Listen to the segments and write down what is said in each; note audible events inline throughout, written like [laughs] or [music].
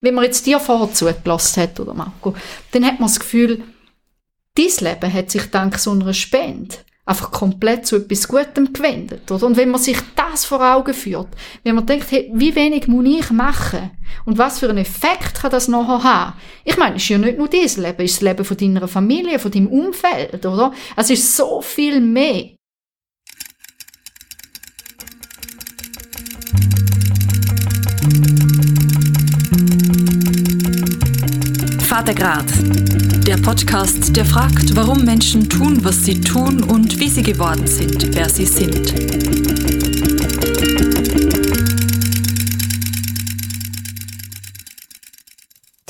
wenn man jetzt dir vorher zugelassen hat, oder Marco, dann hat man das Gefühl, dein Leben hat sich dank so einer Spende einfach komplett zu etwas Gutem gewendet, oder? Und wenn man sich das vor Augen führt, wenn man denkt, hey, wie wenig muss ich machen? Und was für einen Effekt kann das nachher haben? Ich meine, es ist ja nicht nur dein Leben, es ist das Leben von deiner Familie, von deinem Umfeld, oder? Es ist so viel mehr. Vatergrad, der Podcast, der fragt, warum Menschen tun, was sie tun und wie sie geworden sind, wer sie sind.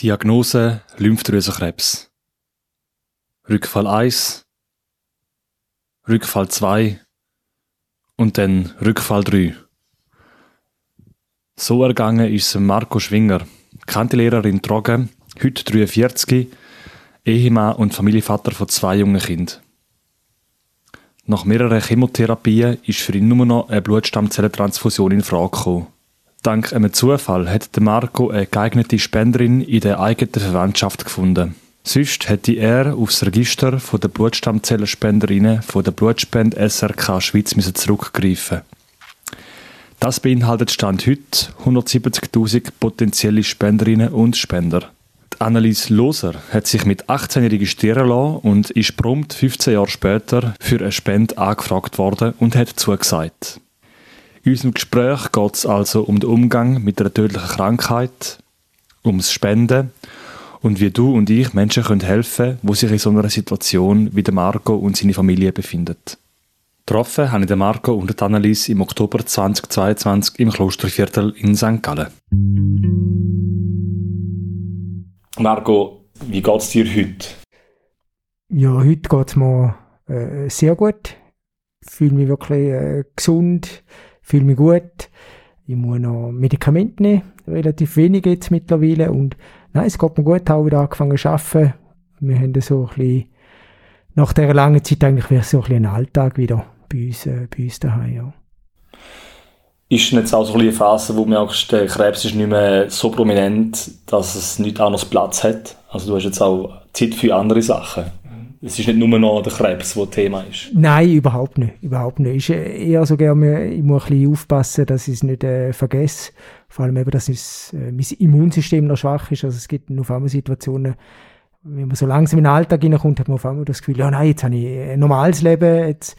Diagnose Lymphdrüsenkrebs. Rückfall 1, Rückfall 2 und dann Rückfall 3. So ergangen ist Marco Schwinger, Kantilehrer in Trogen, heute 43, Ehemann und Familienvater von zwei jungen Kindern. Nach mehreren Chemotherapien ist für ihn nur noch eine Blutstammzellentransfusion in Frage gekommen. Dank einem Zufall hat Marco eine geeignete Spenderin in der eigenen Verwandtschaft gefunden. Sonst hätte er aufs Register der Blutstammzellenspenderinnen von der Blutspende SRK Schweiz zurückgreifen Das beinhaltet Stand heute 170.000 potenzielle Spenderinnen und Spender. Annelies Loser hat sich mit 18 registrieren lassen und ist prompt 15 Jahre später für eine Spende angefragt worden und hat zugesagt. In unserem Gespräch geht es also um den Umgang mit einer tödlichen Krankheit, ums Spenden und wie du und ich Menschen können helfen können, die sich in so einer Situation wie der Marco und seine Familie befinden. Getroffen habe ich Marco und Annelies im Oktober 2022 im Klosterviertel in St. Gallen. Marco, wie geht es dir heute? Ja, heute geht es mir äh, sehr gut. Ich fühle mich wirklich äh, gesund, fühle mich gut. Ich muss noch Medikamente nehmen, relativ wenig jetzt mittlerweile. Und nein, es geht mir gut, habe wieder angefangen zu arbeiten. Wir haben so ein bisschen, nach dieser langen Zeit eigentlich wieder so ein bisschen Alltag wieder bei uns, äh, bei uns daheim. Ja ist jetzt auch so eine Phase, wo du merkst, der Krebs ist nicht mehr so prominent, dass es nicht anders Platz hat. Also du hast jetzt auch Zeit für andere Sachen. Es ist nicht nur noch der Krebs, der Thema ist. Nein, überhaupt nicht. Überhaupt nicht. Ist eher so gerne, ich muss ein bisschen aufpassen, dass ich es nicht äh, vergesse. Vor allem eben, dass es, äh, mein Immunsystem noch schwach ist. Also es gibt auf einmal Situationen, wenn man so langsam in den Alltag hineinkommt, hat man auf einmal das Gefühl, ja nein, jetzt habe ich ein normales Leben, jetzt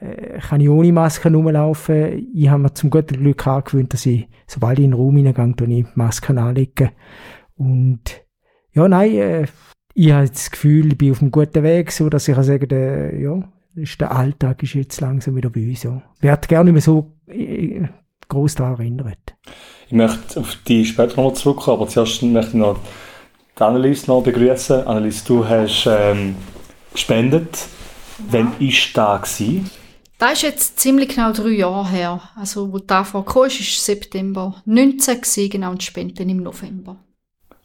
äh, kann ich ohne Maske rumlaufen. Ich habe mir zum guten Glück angewöhnt, dass ich, sobald ich in den Raum hineingehe, die Masken anlege. Und ja, nein, äh, ich habe das Gefühl, ich bin auf einem guten Weg, so dass ich kann sagen der, ja, ist der Alltag ist jetzt langsam wieder bei uns. Ja. Ich werde gerne nicht mehr so äh, groß daran erinnert. Ich möchte auf die später noch zurückkommen, aber zuerst möchte ich noch die Annelies noch begrüßen. Annelies, du hast ähm, gespendet. Wann war das? Das ist jetzt ziemlich genau drei Jahre her. Also, wo da vorkam, ist, ist September 19 gewesen, genau, und Spenden im November.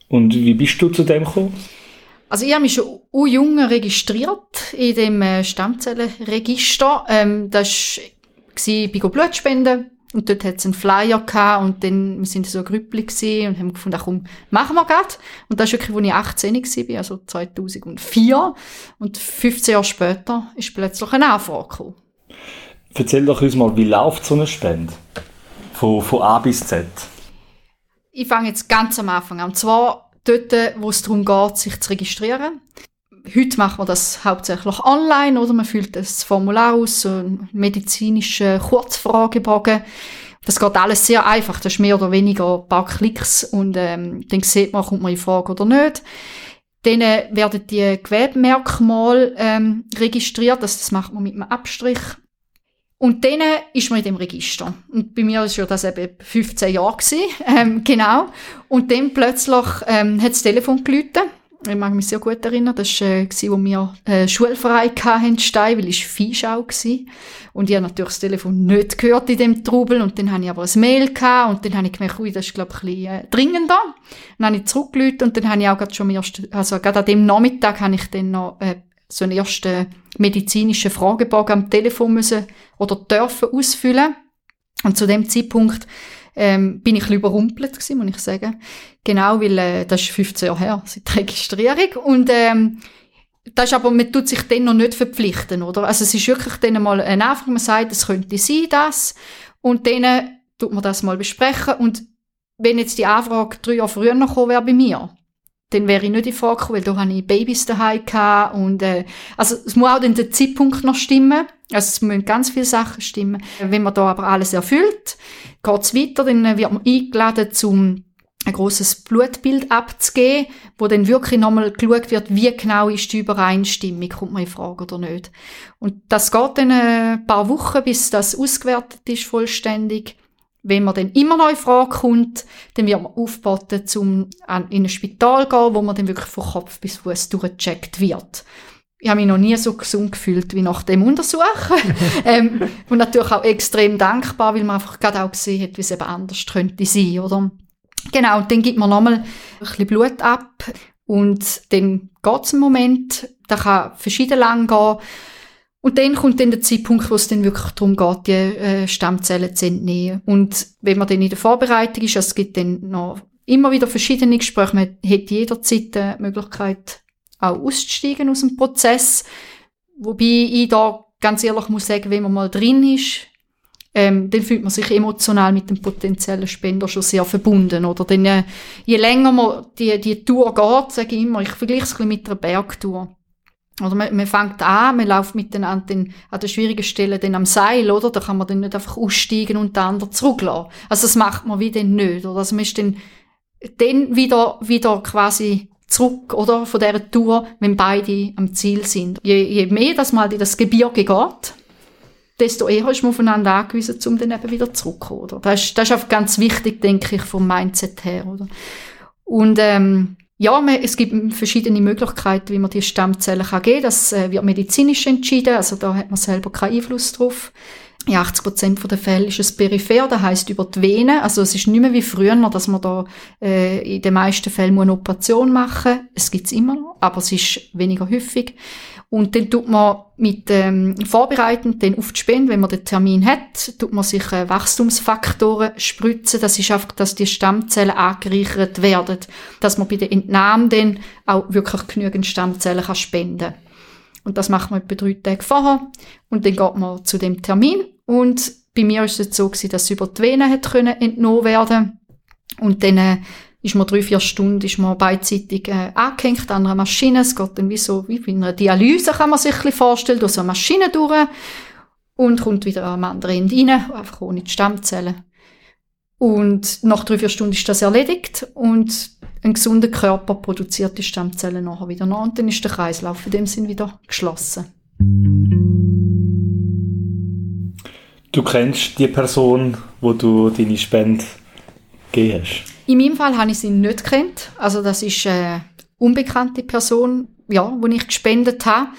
Und wie bist du zu dem gekommen? Also, ich habe mich schon jung registriert in dem äh, Stammzellenregister. Ähm, das war bei Blutspenden. Und dort hat es einen Flyer gehabt und dann, wir sind so ein Grüppli und haben gefunden, ach komm, machen wir grad. Und das ist wirklich, als ich 18 war, also 2004. Und 15 Jahre später ist plötzlich eine Anfrage gekommen. Erzähl doch uns mal, wie läuft so eine Spende? Von, von A bis Z. Ich fange jetzt ganz am Anfang an. Und zwar dort, wo es darum geht, sich zu registrieren. Heute machen wir das hauptsächlich online oder man füllt das Formular aus, so einen medizinischen Kurzfragebogen. Das geht alles sehr einfach. Das ist mehr oder weniger ein paar Klicks und ähm, dann sieht man, kommt man in Frage oder nicht. Dann werden die Gewerbemerkmale ähm, registriert. Das, das macht man mit einem Abstrich. Und dann ist man in dem Register. Und bei mir war das eben 15 Jahre [laughs] ähm, genau. Und dann plötzlich ähm, hat das Telefon geläutet. Ich mag mich sehr gut erinnern. Das war, äh, wo wir äh, Schulverein hatten, Stein, weil ich Viehschau war. Und ich habe natürlich das Telefon nicht gehört in dem Trubel. Und dann habe ich aber ein Mail gehabt. Und dann habe ich gemerkt, ui, das ist, glaube ich, ein bisschen äh, dringender. Dann habe ich zurückgelüht und dann habe ich auch gerade schon am also gerade an dem Nachmittag habe ich dann noch äh, so einen ersten medizinischen Fragebogen am Telefon müssen oder dürfen ausfüllen. Und zu dem Zeitpunkt ähm, bin ich ein überrumpelt gewesen, muss ich sagen. Genau, weil äh, das ist 15 Jahre her, seit der Registrierung. Und ähm, das ist aber, man tut sich dann noch nicht verpflichten, oder? Also es ist wirklich dann mal ein Anfang, man sagt, es könnte sein, das. Und dann tut man das mal besprechen. Und wenn jetzt die Anfrage drei Jahre früher noch gekommen wäre bei mir, dann wäre ich nicht in Frage gekommen, weil da hatte ich Babys daheim gehabt und äh, also es muss auch dann der Zeitpunkt noch stimmen, also es müssen ganz viele Sachen stimmen. Wenn man da aber alles erfüllt, geht es weiter, dann wird man eingeladen zum ein großes Blutbild abzugeben, wo dann wirklich nochmal geschaut wird, wie genau ist die Übereinstimmung, kommt man in Frage oder nicht. Und das geht dann ein paar Wochen, bis das ausgewertet ist vollständig. Wenn man dann immer noch in Frage kommt, dann wird man aufgeboten, um in ein Spital zu gehen, wo man dann wirklich von Kopf bis Fuß durchgecheckt wird. Ich habe mich noch nie so gesund gefühlt wie nach dem Untersuch. [laughs] ähm, und natürlich auch extrem dankbar, weil man einfach gerade auch gesehen hat, wie es eben anders könnte sein, oder? Genau, und dann gibt man nochmal ein bisschen Blut ab und dann geht es einen Moment, da kann verschieden lang gehen und dann kommt dann der Zeitpunkt, wo es dann wirklich darum geht, die äh, Stammzellen zu entnehmen. Und wenn man dann in der Vorbereitung ist, also es gibt dann noch immer wieder verschiedene Gespräche, man hat jederzeit die Möglichkeit, auch auszusteigen aus dem Prozess. Wobei ich da ganz ehrlich muss sagen, wenn man mal drin ist, ähm, dann fühlt man sich emotional mit dem potenziellen Spender schon sehr verbunden. Oder dann, äh, je länger man die, die Tour geht, sage ich immer, ich vergleiche es ein bisschen mit einer Bergtour. Oder man, man fängt an, man läuft miteinander den, an der schwierigen Stelle dann am Seil, oder? Da kann man dann nicht einfach aussteigen und den anderen zurücklassen. Also das macht man wie dann nicht, oder? Also man ist dann, dann wieder, wieder quasi zurück, oder? Von dieser Tour, wenn beide am Ziel sind. Je, je mehr das mal in das Gebirge geht, desto eher ist man aufeinander angewiesen, um dann eben wieder zurückzukommen, oder? Das ist, das ist auch ganz wichtig, denke ich, vom Mindset her, oder? Und, ähm, ja, man, es gibt verschiedene Möglichkeiten, wie man die Stammzellen kann geben kann. Das äh, wird medizinisch entschieden, also da hat man selber keinen Einfluss drauf. In 80 Prozent der Fälle ist es peripher, das heißt über die Venen. Also es ist nicht mehr wie früher, dass man da äh, in den meisten Fällen eine Operation machen muss. Es gibt es immer noch, aber es ist weniger häufig. Und dann tut man mit ähm, vorbereitend dann auf die Spende, wenn man den Termin hat, tut man sich äh, Wachstumsfaktoren spritzen. Das ist einfach, dass die Stammzellen angereichert werden, dass man bei der Entnahme dann auch wirklich genügend Stammzellen kann spenden Und das macht man etwa drei Tage vorher. Und dann geht man zu dem Termin. Und bei mir ist es so gewesen, dass über die Venen entnommen werden. Und dann äh, ist man drei, vier Stunden ist man beidseitig äh, angehängt an einer Maschine. Es geht dann wie so, wie bei einer Dialyse kann man sich ein vorstellen, durch so eine Maschine durch und kommt wieder am anderen Ende rein, einfach ohne die Stammzellen. Und nach drei, vier Stunden ist das erledigt und ein gesunder Körper produziert die Stammzellen nachher wieder nach und dann ist der Kreislauf in dem Sinn wieder geschlossen. Du kennst die Person, wo du deine Spende gegeben hast? In meinem Fall habe ich sie nicht kennt. Also das ist eine unbekannte Person, ja, wo ich gespendet habe.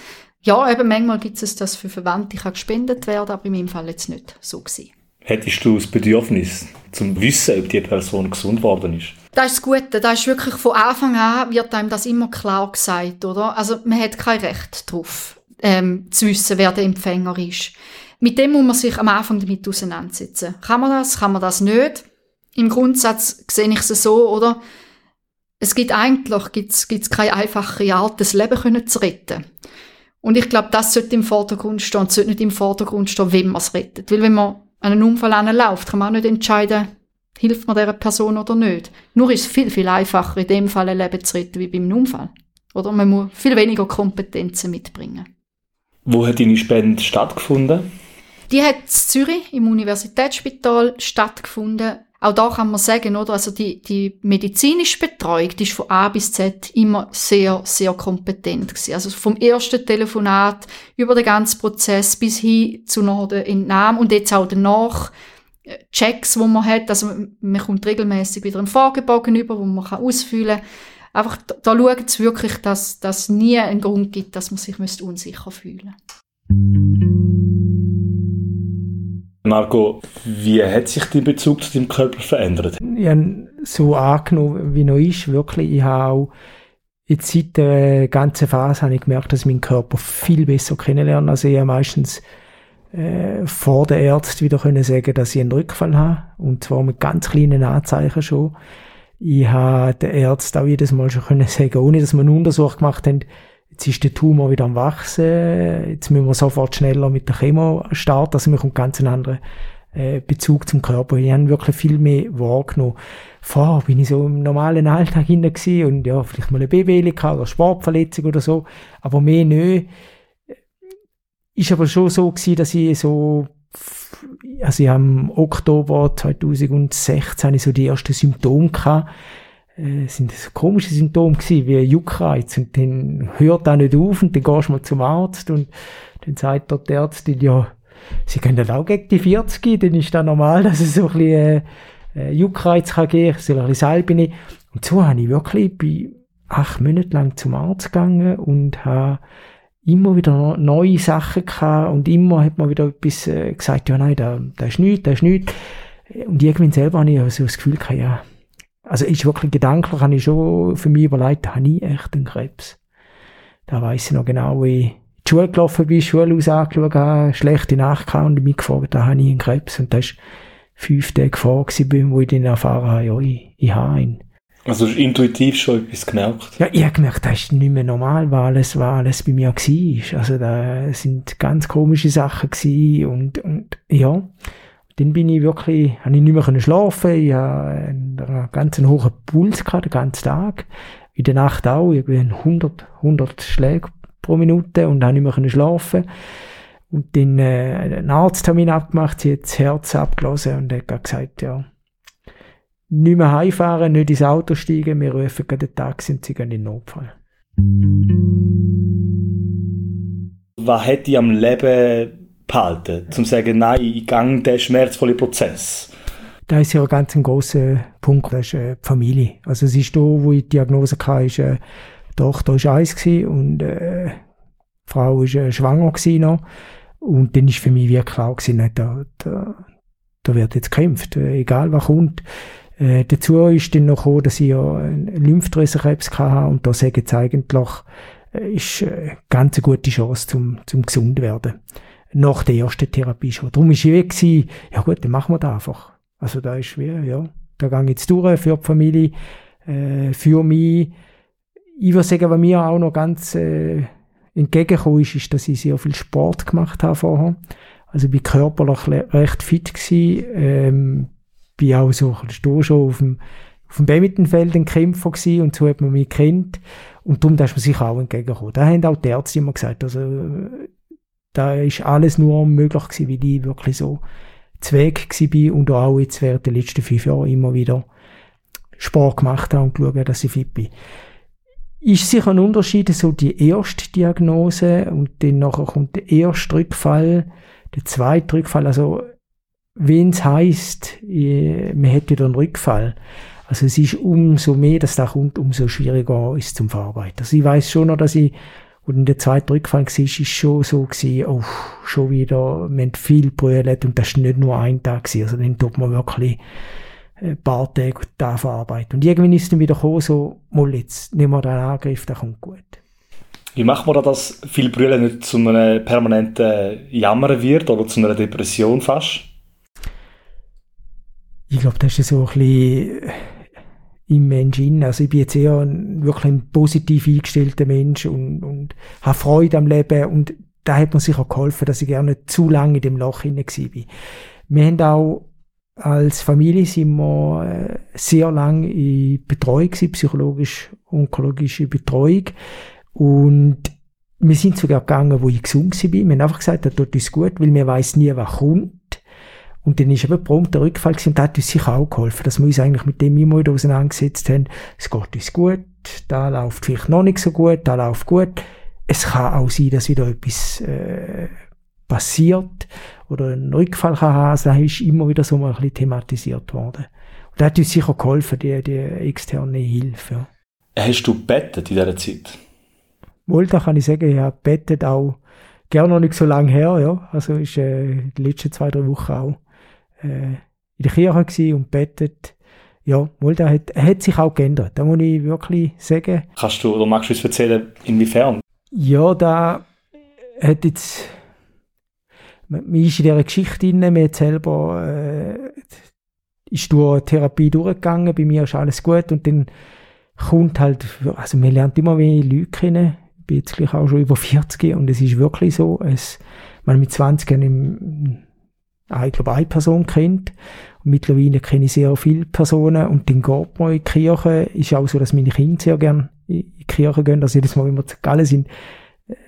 Ja, eben manchmal gibt es das für Verwandte kann gespendet werden, aber in meinem Fall jetzt nicht so gewesen. Hättest du das Bedürfnis, zum wissen, ob die Person gesund worden ist? Das ist das Gute. Das ist wirklich von Anfang an wird einem das immer klar gesagt, oder? Also man hat kein Recht darauf, ähm, zu wissen, wer der Empfänger ist. Mit dem muss man sich am Anfang damit auseinandersetzen. Kann man das? Kann man das nicht? Im Grundsatz sehe ich es so, oder? Es gibt eigentlich gibt's, gibt's keine einfache Art, das Leben können zu retten. Und ich glaube, das sollte im Vordergrund stehen. Es sollte nicht im Vordergrund stehen, wem man es rettet. Weil wenn man einen Unfall anläuft, kann man auch nicht entscheiden, hilft man dieser Person oder nicht. Nur ist es viel, viel einfacher, in dem Fall ein Leben zu retten, wie beim Unfall. Oder man muss viel weniger Kompetenzen mitbringen. Wo hat deine Spende stattgefunden? Die hat in Zürich im Universitätsspital stattgefunden auch da kann man sagen, oder? Also die, die medizinische Betreuung, die ist von A bis Z immer sehr, sehr kompetent gewesen. Also vom ersten Telefonat über den ganzen Prozess bis hin zu noch der Entnahme und jetzt auch danach äh, Checks, wo man hat. Also man kommt regelmäßig wieder einen Fragebogen über, wo man kann ausfüllen kann. Einfach, da, da schauen sie wirklich, dass das nie einen Grund gibt, dass man sich unsicher fühlen müsste. Marco, wie hat sich dein Bezug zu deinem Körper verändert? Ich habe so angenommen, wie er ist, wirklich. Ich habe auch jetzt seit der ganzen Phase habe ich gemerkt, dass ich meinen Körper viel besser kennenlerne. Also ich habe meistens äh, vor der Ärzte wieder können sagen, dass ich einen Rückfall habe. Und zwar mit ganz kleinen Anzeichen schon. Ich habe den Ärzten auch jedes Mal schon können [laughs] sagen, ohne dass wir einen Untersuch gemacht haben, jetzt ist der Tumor wieder am wachsen, jetzt müssen wir sofort schneller mit der Chemo starten, also wir kommt ganz einen anderen äh, Bezug zum Körper. Ich habe wirklich viel mehr wahrgenommen. Vorher bin ich so im normalen Alltag hinein und ja, vielleicht mal eine Baby oder Sportverletzung oder so, aber mehr nicht. Ist aber schon so gewesen, dass ich so, also ich habe im Oktober 2016 habe ich so die ersten Symptome gehabt. Äh, sind das komische Symptome gewesen, wie Juckreiz. Und dann hört das nicht auf und dann gehst du mal zum Arzt und dann sagt dort der Ärztin, ja, sie können dann auch gegen die 40, dann ist das normal, dass es so ein bisschen, äh, Juckreiz kann geben, so ein bisschen Salbe nehmen. Und so habe ich wirklich bei acht Monaten lang zum Arzt gegangen und habe immer wieder neue Sachen gehabt und immer hat man wieder etwas äh, gesagt, ja nein, da, da ist nichts, da ist nichts. Und irgendwann selber habe ich so das Gefühl gehabt, ja, also ist wirklich gedanklich, habe ich schon für mich überlegt, da habe ich echt einen Krebs. Da weiss ich noch genau, wie ich in die Schule gelaufen bin, Schule aus angeschaut habe, schlechte Nacht gehabt und mich gefragt, da habe ich einen Krebs. Und das war fünf Tage vor, wo ich dann erfahren habe, ja, ich, ich habe ihn. Also hast du intuitiv schon etwas gemerkt? Ja, ich habe gemerkt, das ist nicht mehr normal, weil alles, was alles bei mir war. Also da sind ganz komische Sachen gewesen und, und ja, dann bin ich wirklich, habe ich nicht mehr schlafen. Ich habe einen ganz hohen Puls gehabt, den ganzen Tag. In der Nacht auch, irgendwie 100, 100 Schläge pro Minute und habe nicht mehr schlafen. Und dann äh, einen Arzttermin abgemacht, sie hat das Herz abgelassen und hat gesagt, ja, nicht mehr heimfahren, nicht ins Auto steigen, wir rufen gerade den Taxi und sie gehen in den Notfall. Was hat dich am Leben behalten, zum zu sagen, nein, ich gehe den schmerzvollen Prozess? Da ist ja ein ganz großer Punkt, das ist äh, die Familie. Also es ist da, wo ich die Diagnose hatte, ist, äh, die Tochter war eins und äh, die Frau war äh, schwanger noch. Und dann ist für mich wie klar gewesen, da, da, da wird jetzt gekämpft, äh, egal was kommt. Äh, dazu ist dann noch gekommen, dass ich ja einen Lymphdrüsenkrebs hatte und da sage ich jetzt eigentlich, äh, ist äh, ganz eine gute Chance zum, zum gesund werden. Nach der ersten Therapie schon. Darum ist ich weg gewesen, ja gut, dann machen wir das einfach. Also da ist wie, ja, da gehe ich jetzt durch für die Familie, äh, für mich. Ich würde sagen, was mir auch noch ganz äh, entgegengekommen ist, ist, dass ich sehr viel Sport gemacht habe vorher. Also ich bin körperlich recht fit gewesen, ähm, bin auch so ein schon auf dem, auf dem Badmintonfeld ein Kämpfer gewesen und so hat man mich kennt und darum da ist man sich auch entgegengekommen. Da haben auch die Ärzte immer gesagt, also da ist alles nur möglich gewesen, weil ich wirklich so Zweig bin und auch jetzt während der letzten fünf Jahre immer wieder Sport gemacht habe und geschaut, dass ich fit bin. Ist sicher ein Unterschied, so die erste Diagnose und dann nachher kommt der erste Rückfall, der zweite Rückfall, also wenn es heisst, man hätte wieder einen Rückfall, also es ist umso mehr, dass das kommt, umso schwieriger ist zum Verarbeiten. Also ich weiß schon noch, dass ich, und der zweite Rückfall war, ist schon so gewesen, oh, schon wieder, man hat viel brüllt und das war nicht nur ein Tag gewesen, also dann tut man wirklich ein paar Tage da verarbeiten. Und irgendwann ist dann wieder gekommen, so, mal jetzt, nehmen wir den Angriff, das kommt gut. Wie macht man da, dass viel Brüllen nicht zu einem permanenten Jammern wird oder zu einer Depression fast? ich glaube, das ist so ein bisschen im Menschen. Also ich bin jetzt eher ein, wirklich ein positiv eingestellter Mensch und, und habe Freude am Leben und da hat mir sicher geholfen, dass ich gerne zu lange in dem Loch hinein war. Wir haben auch als Familie sind wir äh, sehr lange in Betreuung gewesen, psychologisch-onkologische Betreuung und wir sind sogar gegangen, wo ich gesund war. Wir haben einfach gesagt, das tut uns gut, weil wir weiß nie, was kommt. Und dann ist eben prompt der Rückfall gewesen, und das hat uns sicher auch geholfen, dass wir uns eigentlich mit dem immer wieder auseinandergesetzt haben. Es geht uns gut, da läuft vielleicht noch nicht so gut, da läuft gut. Es kann auch sein, dass wieder etwas äh, passiert oder ein Rückfall kann haben. Also das ist immer wieder so mal ein bisschen thematisiert worden. Und das hat uns sicher geholfen, die, die externe Hilfe. Hast du bettet in dieser Zeit? Wohl, da kann ich sagen, ich habe bettet auch gerne noch nicht so lange her, ja. Also ist äh, die letzten zwei, drei Wochen auch äh, in der Kirche und betet. Ja, mal, der hat, hat sich auch geändert. Da muss ich wirklich sagen. Kannst du oder magst du uns erzählen, inwiefern? Ja, da hat jetzt man, ist in dieser Geschichte drin, man hat selber, äh, ist durch Therapie durchgegangen, bei mir ist alles gut und dann kommt halt, also man lernt immer mehr Leute kennen, ich bin jetzt auch schon über 40 und es ist wirklich so, es, man mit 20 im, ich glaube, eine Person kennt. Und mittlerweile kenne ich sehr viele Personen und dann geht man in die Kirche. Ist auch so, dass meine Kinder sehr gerne in die Kirche gehen. Also jedes Mal, wenn wir zu Gallen sind,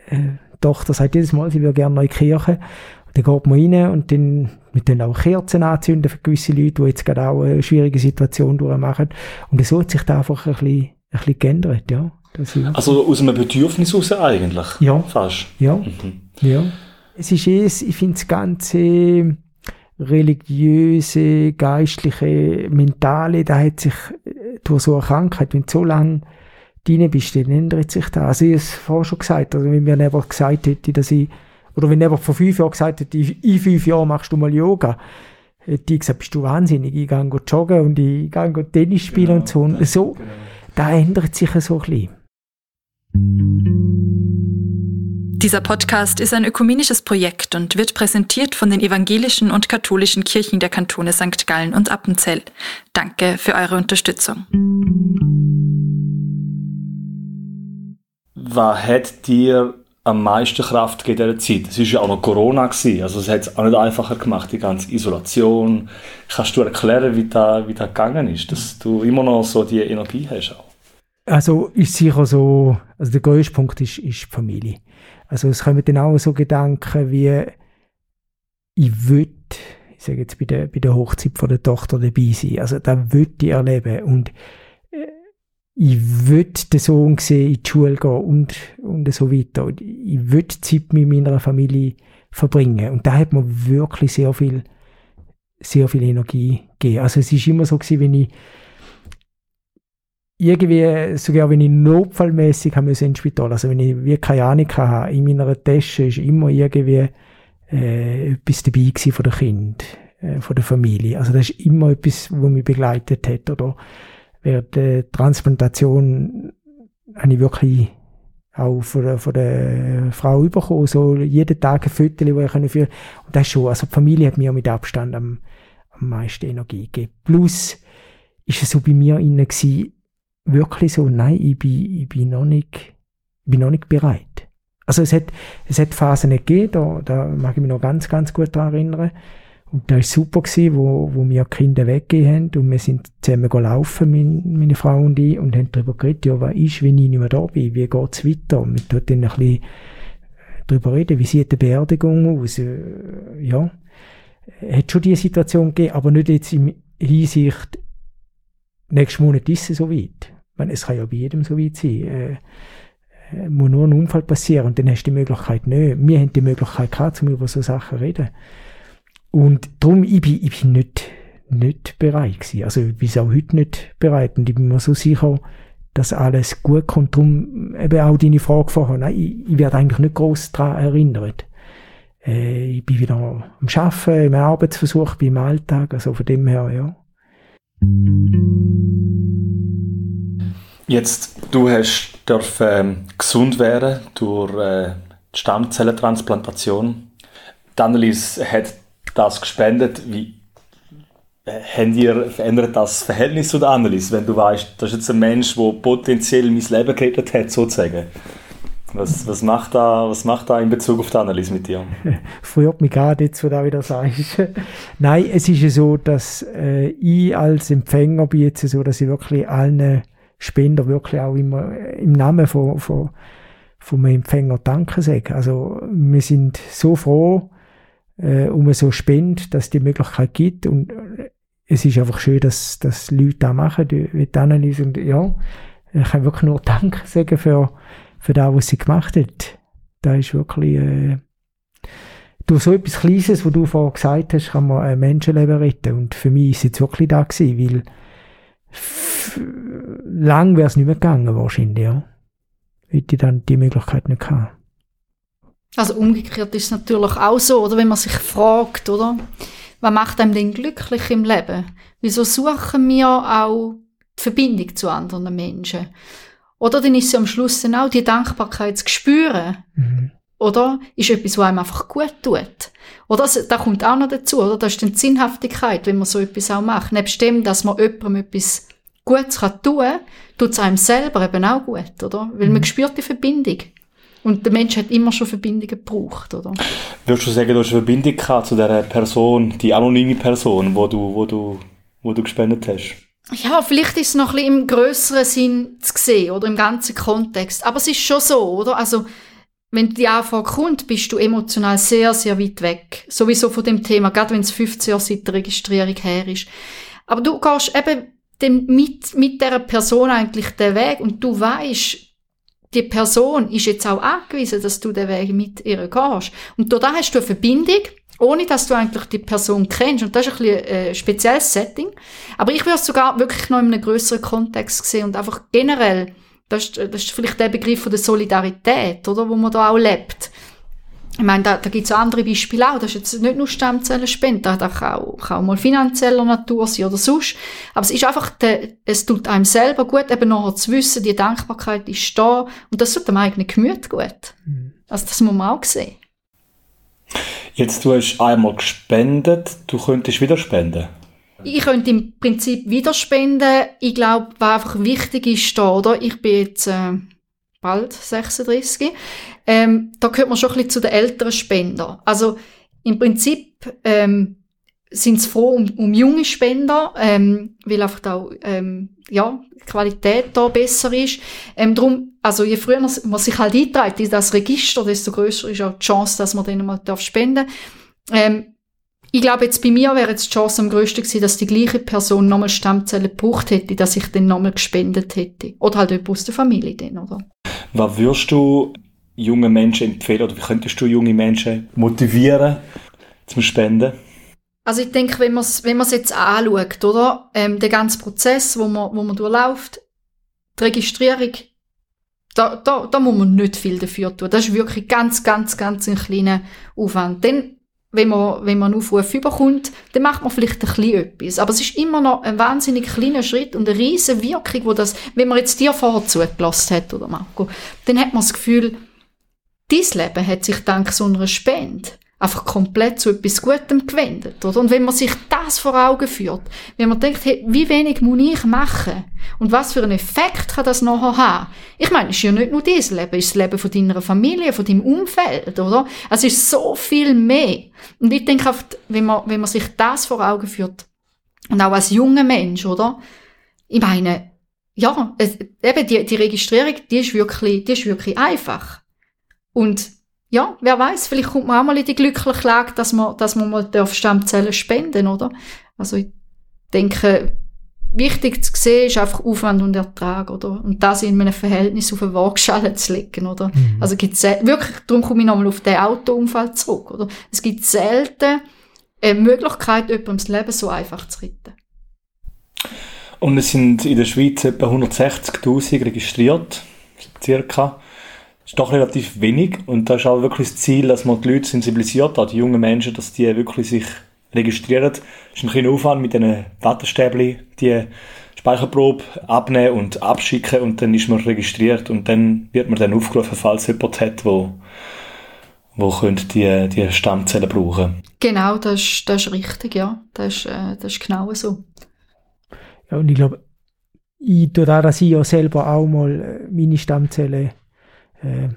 äh, Tochter sagt jedes Mal, sie würde gerne in die Kirche. Und dann geht man rein und dann mit dann auch Kerzen anzünden für gewisse Leute, die jetzt gerade auch eine schwierige Situation durchmachen. Und so hat sich da einfach ein bisschen, ein bisschen geändert, ja. Also aus einem Bedürfnis heraus eigentlich? Ja. Fast? Ja. Mhm. ja. Es ist eh, ich finde das ganze religiöse, geistliche, mentale, da hat sich durch so eine Krankheit, wenn du so lange drin bist, dann ändert sich das. Also ich habe es vorher schon gesagt, also wenn mir jemand gesagt hätte, dass ich, oder wenn jemand vor fünf Jahren gesagt hätte, in fünf Jahren machst du mal Yoga, hätte ich gesagt, bist du wahnsinnig, ich gehe joggen und ich gehe Tennis spielen genau, und so. Und so, genau. da ändert sich so ein bisschen. Dieser Podcast ist ein ökumenisches Projekt und wird präsentiert von den evangelischen und katholischen Kirchen der Kantone St. Gallen und Appenzell. Danke für eure Unterstützung. Was hat dir am meisten Kraft gegeben in dieser Zeit? Es war ja auch noch Corona, gewesen, also es hat es auch nicht einfacher gemacht, die ganze Isolation. Kannst du erklären, wie das, wie das gegangen ist, dass du immer noch so die Energie hast? Auch? Also ist sicher so, also der größte Punkt ist, ist die Familie. Also es kommen dann auch so Gedanken wie, ich will, ich sage jetzt bei der, bei der Hochzeit von der Tochter dabei sein. Also da will ich erleben und äh, ich will den Sohn sehen, in die Schule gehen und, und so weiter. Ich will Zeit mit meiner Familie verbringen. Und da hat mir wirklich sehr viel, sehr viel Energie gegeben. Also es ist immer so gewesen, wenn ich irgendwie, sogar wenn ich notfallmäßig habe ins Spital, also wenn ich wie keine Ahnung habe, in meiner Tasche ist immer irgendwie äh, etwas dabei gewesen von der Kind, äh, von der Familie. Also das ist immer etwas, was mich begleitet hat. Oder während der Transplantation habe ich wirklich auch von der, von der Frau bekommen, so jeden Tag ein Foto, die ich führen Und das schon, also die Familie hat mir mit Abstand am, am meisten Energie gegeben. Plus ist es so bei mir innen gewesen, wirklich so, nein, ich bin, ich bin noch nicht, ich bin noch nicht bereit. Also es hat, es hat Phasen gegeben, da, da mag ich mich noch ganz, ganz gut daran erinnern. Und da war super gewesen, wo, wo wir Kinder weggehen haben und wir sind zusammen gelaufen, meine, meine Frau und ich, und haben darüber geredet, ja, was ist, wenn ich nicht mehr da bin, wie geht's weiter? Und wir dort dann ein bisschen darüber reden, wie sieht die Beerdigung aus, äh, ja. Hat schon diese Situation gegeben, aber nicht jetzt in Hinsicht, nächsten Monat ist es soweit meine, es kann ja bei jedem so weit sein. Äh, äh, muss nur ein Unfall passieren und dann hast du die Möglichkeit nicht. Wir haben die Möglichkeit gehabt, um über so Sachen zu reden. Und darum, ich bin, ich bin nicht, nicht bereit gewesen. Also, ich bin auch heute nicht bereit. Und ich bin mir so sicher, dass alles gut kommt. Darum eben auch deine Frage vorher. Nein, ich, ich werde eigentlich nicht groß daran erinnert. Äh, ich bin wieder am Arbeiten, im Arbeitsversuch, beim Alltag. Also von dem her, ja. Jetzt, du hast dürfen, ähm, gesund werden durch äh, die Stammzellentransplantation. Die Annelies hat das gespendet. Wie äh, haben ihr, verändert das Verhältnis zu der Annelies, wenn du weißt, das ist jetzt ein Mensch, der potenziell mein Leben gerettet hat, sozusagen? Was, was, macht da, was macht da in Bezug auf die Annelies mit dir? [laughs] Freut mich gerade jetzt, wo du wieder sagst. [laughs] Nein, es ist ja so, dass äh, ich als Empfänger bin jetzt so, dass ich wirklich allen Spender wirklich auch immer im Namen von, von, vom Empfänger Danke sagen. Also wir sind so froh äh, um so Spend, dass die Möglichkeit gibt und äh, es ist einfach schön, dass, dass Leute da machen, die, die Analyse und ja, ich kann wirklich nur [laughs] Danke sagen für, für das, was sie gemacht hat. Da ist wirklich äh, durch so etwas Kleines, was du vorher gesagt hast, kann man ein Menschenleben retten und für mich ist es wirklich da gewesen, weil lang wäre es nicht mehr gegangen wahrscheinlich, ja. Hätte ich dann die Möglichkeit nicht gehabt. Also umgekehrt ist es natürlich auch so, oder wenn man sich fragt, oder? Was macht einem denn glücklich im Leben? Wieso suchen wir auch die Verbindung zu anderen Menschen? Oder dann ist es am Schluss dann auch die Dankbarkeit zu spüren. Mhm. oder? Ist etwas, was einem einfach gut tut. Oder das, da kommt auch noch dazu, oder? Das ist dann die Sinnhaftigkeit, wenn man so etwas auch macht. Nebst dem, dass man jemandem etwas Gutes kann tun tut es einem selber eben auch gut, oder? Weil man mhm. spürt die Verbindung. Und der Mensch hat immer schon Verbindungen gebraucht, oder? Würdest du sagen, du hast eine Verbindung gehabt zu dieser Person, die anonyme Person, wo du, wo du, wo du gespendet hast? Ja, vielleicht ist es noch ein bisschen im grösseren Sinn zu sehen, oder im ganzen Kontext. Aber es ist schon so, oder? Also, wenn die Anfrage kommt, bist du emotional sehr, sehr weit weg. Sowieso von dem Thema, gerade wenn es 15 Jahre seit der Registrierung her ist. Aber du gehst eben mit, mit dieser Person eigentlich den Weg und du weißt, die Person ist jetzt auch angewiesen, dass du den Weg mit ihr gehst. Und da hast du eine Verbindung, ohne dass du eigentlich die Person kennst. Und das ist ein bisschen ein äh, spezielles Setting. Aber ich würde es sogar wirklich noch in einem größeren Kontext sehen und einfach generell das ist, das ist vielleicht der Begriff von der Solidarität, oder, wo man da auch lebt. Ich meine, da, da gibt es andere Beispiele auch. Das ist jetzt nicht nur Stammzellenspende, das kann auch, kann auch mal finanzieller Natur sein oder sonst. Aber es ist einfach, der, es tut einem selber gut, eben nachher zu wissen, die Dankbarkeit ist da und das tut dem eigenen Gemüt gut. Mhm. Also das muss man auch sehen. Jetzt, du hast einmal gespendet, du könntest wieder spenden. Ich könnte im Prinzip wieder spenden. Ich glaube, was einfach wichtig ist da, oder? Ich bin jetzt äh, bald 36. Ähm, da gehört man schon ein bisschen zu den älteren Spender. Also im Prinzip ähm, sind sie froh um, um junge Spender, ähm, weil einfach da ähm, ja, die Qualität da besser ist. Ähm, drum, also je früher man, sich halt einträgt in das Register, desto größer ist auch die Chance, dass man denen mal spenden darf. Ähm, ich glaube, jetzt bei mir wäre jetzt die Chance am grössten gewesen, dass die gleiche Person nochmal Stammzellen gebraucht hätte, dass ich dann nochmal gespendet hätte. Oder halt jemand aus der Familie dann, oder? Was würdest du jungen Menschen empfehlen oder wie könntest du junge Menschen motivieren zum Spenden? Also ich denke, wenn man es wenn jetzt anschaut, oder? Ähm, der ganze Prozess, wo man, wo man durchläuft, die Registrierung, da, da, da muss man nicht viel dafür tun. Das ist wirklich ganz, ganz, ganz ein kleiner Aufwand. Dann wenn man, wenn man einen Aufruf überkommt, dann macht man vielleicht ein bisschen etwas. Aber es ist immer noch ein wahnsinnig kleiner Schritt und eine riesige Wirkung, wo das, wenn man jetzt dir vorher zugelassen hat, oder Marco, dann hat man das Gefühl, dein Leben hat sich dank so einer Spende einfach komplett zu etwas Gutem gewendet, oder? Und wenn man sich das vor Augen führt, wenn man denkt, hey, wie wenig muss ich machen? Und was für einen Effekt kann das nachher haben? Ich meine, es ist ja nicht nur dein Leben, es ist das Leben von deiner Familie, von deinem Umfeld, oder? Es ist so viel mehr. Und ich denke oft, wenn man, wenn man sich das vor Augen führt, und auch als junger Mensch, oder? Ich meine, ja, es, eben die, die Registrierung, die ist wirklich, die ist wirklich einfach. Und ja, wer weiß, vielleicht kommt man auch mal in die glückliche Lage, dass man, dass man mal Stammzellen spenden, oder? Also ich denke, wichtig zu sehen ist einfach Aufwand und Ertrag, oder? Und das in einem Verhältnis auf eine Waagschale zu legen, oder? Mhm. Also gibt's wirklich, darum komme ich nochmal auf den Autounfall zurück, oder? Es gibt selten eine Möglichkeit, jemandem das Leben so einfach zu retten. Und es sind in der Schweiz etwa 160.000 registriert, circa. Das ist doch relativ wenig und da ist auch wirklich das Ziel, dass man die Leute sensibilisiert hat, die jungen Menschen, dass die wirklich sich registrieren. Es ist ein kleiner Aufwand mit diesen Wattestäbchen, die Speicherprobe abnehmen und abschicken und dann ist man registriert und dann wird man dann aufgerufen, falls jemand hat, wo wo könnte die, die Stammzellen brauchen. Genau, das ist, das ist richtig, ja. Das ist, äh, das ist genau so. Ja, und ich glaube, ich, dadurch, dass ich ja selber auch mal äh, meine Stammzellen äh,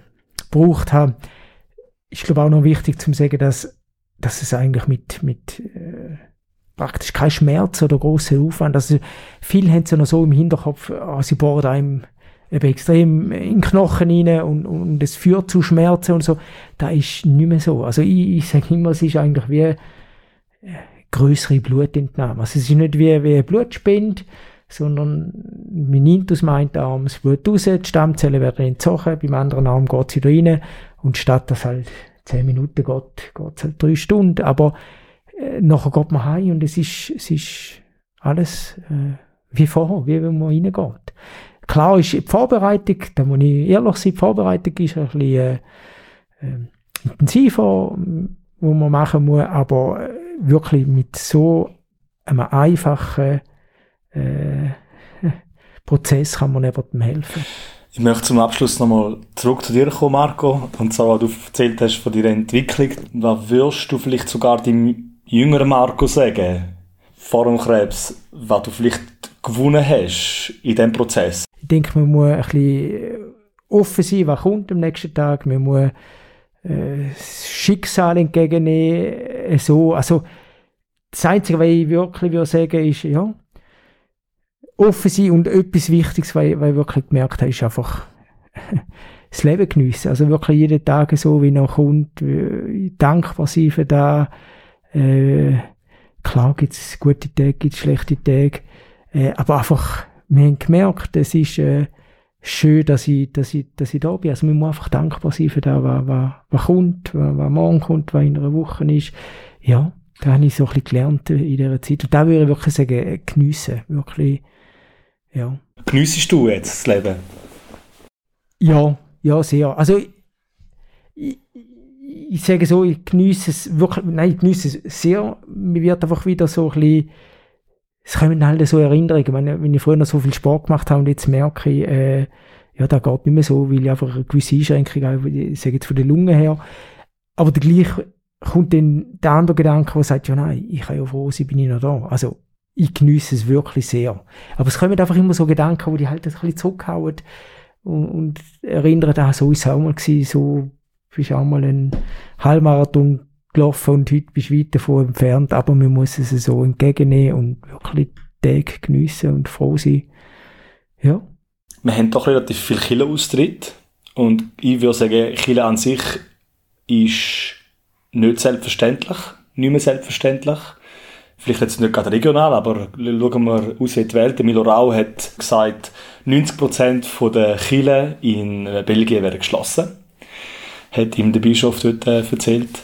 gebraucht habe, ist glaube auch noch wichtig zu sagen, dass, dass es eigentlich mit, mit äh, praktisch kein Schmerz oder großer Aufwand, also viele haben es ja noch so im Hinterkopf, ah, sie bohren einem eben extrem in den Knochen rein und, und es führt zu Schmerzen und so. Das ist nicht mehr so. Also ich, ich sage immer, es ist eigentlich wie äh, größere Blutentnahme. Also es ist nicht wie, wie Blutspende, sondern aus dem einen Arm das Blut raus, die Stammzellen werden entzogen, beim anderen Arm geht es wieder rein und statt dass halt zehn Minuten geht, geht es halt drei Stunden, aber äh, nachher geht man heim und es ist, es ist alles äh, wie vorher, wie wenn man reingeht. Klar ist die Vorbereitung, da muss ich ehrlich sein, die Vorbereitung ist ein bisschen äh, äh, intensiver, wo man machen muss, aber äh, wirklich mit so einem einfachen äh, [laughs] Prozess kann man jemandem helfen. Ich möchte zum Abschluss nochmal zurück zu dir kommen, Marco. Und zwar, was du erzählt hast von deiner Entwicklung. Was würdest du vielleicht sogar deinem jüngeren Marco sagen, vor dem Krebs, was du vielleicht gewonnen hast in diesem Prozess? Ich denke, man muss ein bisschen offen sein, was kommt am nächsten Tag. Man muss äh, das Schicksal entgegennehmen. So. Also, das Einzige, was ich wirklich würde sagen ist, ja, offen sein und etwas Wichtiges, ich, was ich wirklich gemerkt habe, ist einfach [laughs] das Leben geniessen. Also wirklich jeden Tag so, wie er kommt, dankbar sein für das. Äh, klar gibt es gute Tage, gibt es schlechte Tage, äh, aber einfach, wir haben gemerkt, es ist äh, schön, dass ich, dass, ich, dass ich da bin. Also man muss einfach dankbar sein für das, was, was, was kommt, was, was morgen kommt, was in einer Woche ist. Ja, da habe ich so ein bisschen gelernt in dieser Zeit. Und da würde ich wirklich sagen, geniessen. Wirklich, ja. Geniessest du jetzt das Leben? Ja, ja, sehr. Also, ich, ich, ich sage so, ich genieße es wirklich, nein, ich genieße es sehr. Mir wird einfach wieder so ein bisschen, es kommen halt so Erinnerungen, wenn, wenn ich früher noch so viel Sport gemacht habe und jetzt merke ich, äh, ja, da geht nicht mehr so, weil ich einfach eine gewisse Einschränkung habe, ich sage jetzt von der Lunge her. Aber der gleiche kommt dann der andere Gedanke, der sagt, ja nein, ich kann ja froh sein, bin ich noch da. Also ich genieße es wirklich sehr. Aber es kommen einfach immer so Gedanken, wo die halt ein bisschen zurückhauen und, und erinnern, ah, so ist es auch mal gewesen, so bist auch mal einen Halbmarathon gelaufen und heute bist du weit davon entfernt, aber man muss es so entgegennehmen und wirklich Tag geniessen und froh sein. Ja. Wir haben doch relativ viel Killer-Austritt und ich würde sagen, Killer an sich ist nicht selbstverständlich, nicht mehr selbstverständlich. Vielleicht jetzt nicht gerade regional, aber schauen wir aus in die Welt. Milo Rau hat gesagt, 90% der Kirchen in Belgien werden geschlossen. Hat ihm der Bischof dort äh, erzählt.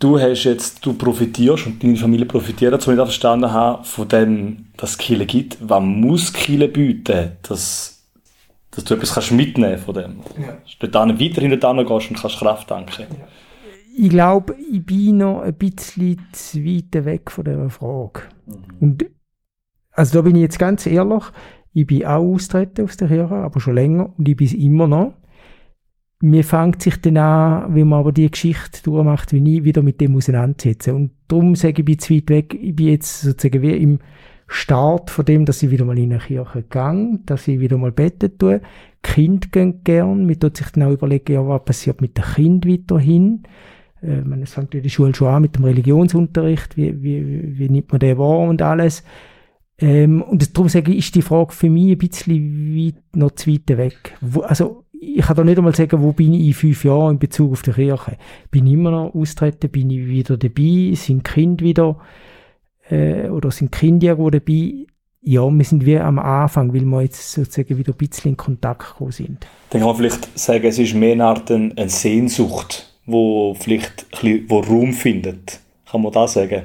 Du hast jetzt, du profitierst und deine Familie profitiert, so ich das verstanden habe, von dem, dass es Kirche gibt. Was muss Kirche bieten, dass dass du etwas kannst mitnehmen von dem. Ja. Dass du dort weiterhin dort gehst und kannst Kraft tanken. Ja. Ich glaube, ich bin noch ein bisschen zu weit weg von dieser Frage. Mhm. Und also da bin ich jetzt ganz ehrlich, ich bin auch austreten aus der Kirche, aber schon länger und ich bin es immer noch. Mir fängt sich dann an, wenn man aber die Geschichte durchmacht, wie ich, wieder mit dem auseinandersetzen. Und darum sage ich, ich bin zu weit weg. Ich bin jetzt sozusagen wie im Start von dem, dass ich wieder mal in eine Kirche gehe, dass ich wieder mal beten tue. Kind gehen gern. Mir tut sich dann auch überlegen, ja, was passiert mit dem Kind weiterhin. Äh, man, es fängt in der Schule schon an mit dem Religionsunterricht. Wie, wie, wie nimmt man den wahr und alles. Ähm, und darum sage ich, ist die Frage für mich ein bisschen weit, noch zu weit weg. Wo, also, ich kann da nicht einmal sagen, wo bin ich in fünf Jahren in Bezug auf die Kirche. Bin ich immer noch austreten, bin ich wieder dabei, sind Kind wieder äh, oder sind Kinder irgendwo dabei? Ja, wir sind wie am Anfang, weil wir jetzt sozusagen wieder ein bisschen in Kontakt gekommen sind. Dann kann man vielleicht sagen, es ist mehr eine Art eine Sehnsucht, wo vielleicht wo Raum findet. Kann man das sagen?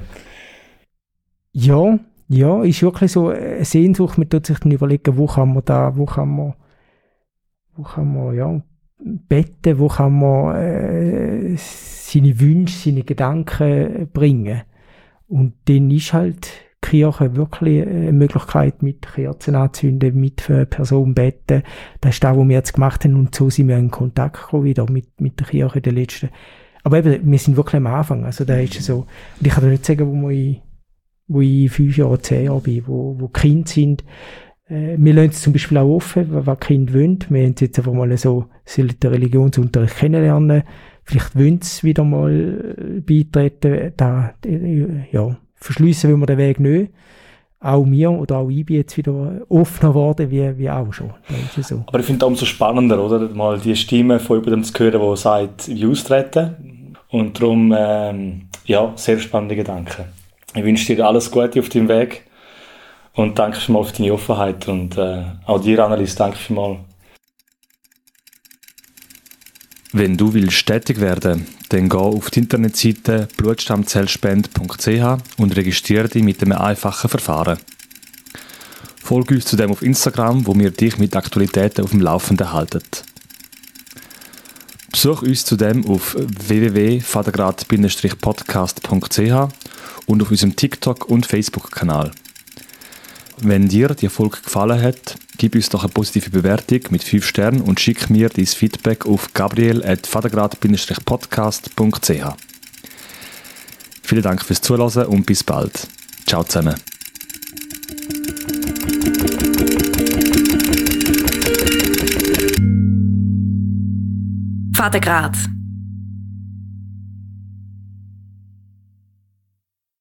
Ja, ja, ist wirklich so eine Sehnsucht. Man tut sich dann überlegen, wo kann man da, wo kann man, wo kann man, ja, betten, wo kann man äh, seine Wünsche, seine Gedanken bringen. Und dann ist halt Kirche wirklich eine Möglichkeit mit Kerzen anzünden, mit für Personen beten. Das ist das, was wir jetzt gemacht haben und so sind wir in Kontakt gekommen wieder mit, mit der Kirche der letzten. Aber eben, wir sind wirklich am Anfang. Also da ist so. Und ich kann nicht sagen, wo ich, wo ich fünf Jahre, zehn Jahre bin, wo, wo Kinder sind. Äh, wir lassen es zum Beispiel auch offen, was Kinder wollen. Wir haben jetzt einfach mal so, sie den Religionsunterricht kennenlernen vielleicht wollen sie wieder mal beitreten, da, ja, verschliessen will man den Weg nicht. Auch mir oder auch ich bin jetzt wieder offener geworden, wie, wie auch schon. So. Aber ich finde es umso spannender, oder? Mal die Stimme von jemandem zu hören, der sagt, wie austreten. Und darum, ähm, ja, sehr spannende Gedanken. Ich wünsche dir alles Gute auf deinem Weg und danke schon mal für deine Offenheit und äh, auch dir, Annelies, danke schon mal wenn du willst tätig werden, dann geh auf die Internetseite blutstammzellspende.ch und registriere dich mit einem einfachen Verfahren. Folge uns zudem auf Instagram, wo wir dich mit Aktualitäten auf dem Laufenden halten. Besuch uns zudem auf www.vatergrad-podcast.ch und auf unserem TikTok- und Facebook-Kanal. Wenn dir die Folge gefallen hat, gib uns doch eine positive Bewertung mit 5 Sternen und schick mir dein Feedback auf gabriel.vatergrad-podcast.ch. Vielen Dank fürs Zuhören und bis bald. Ciao zusammen. Vatergrad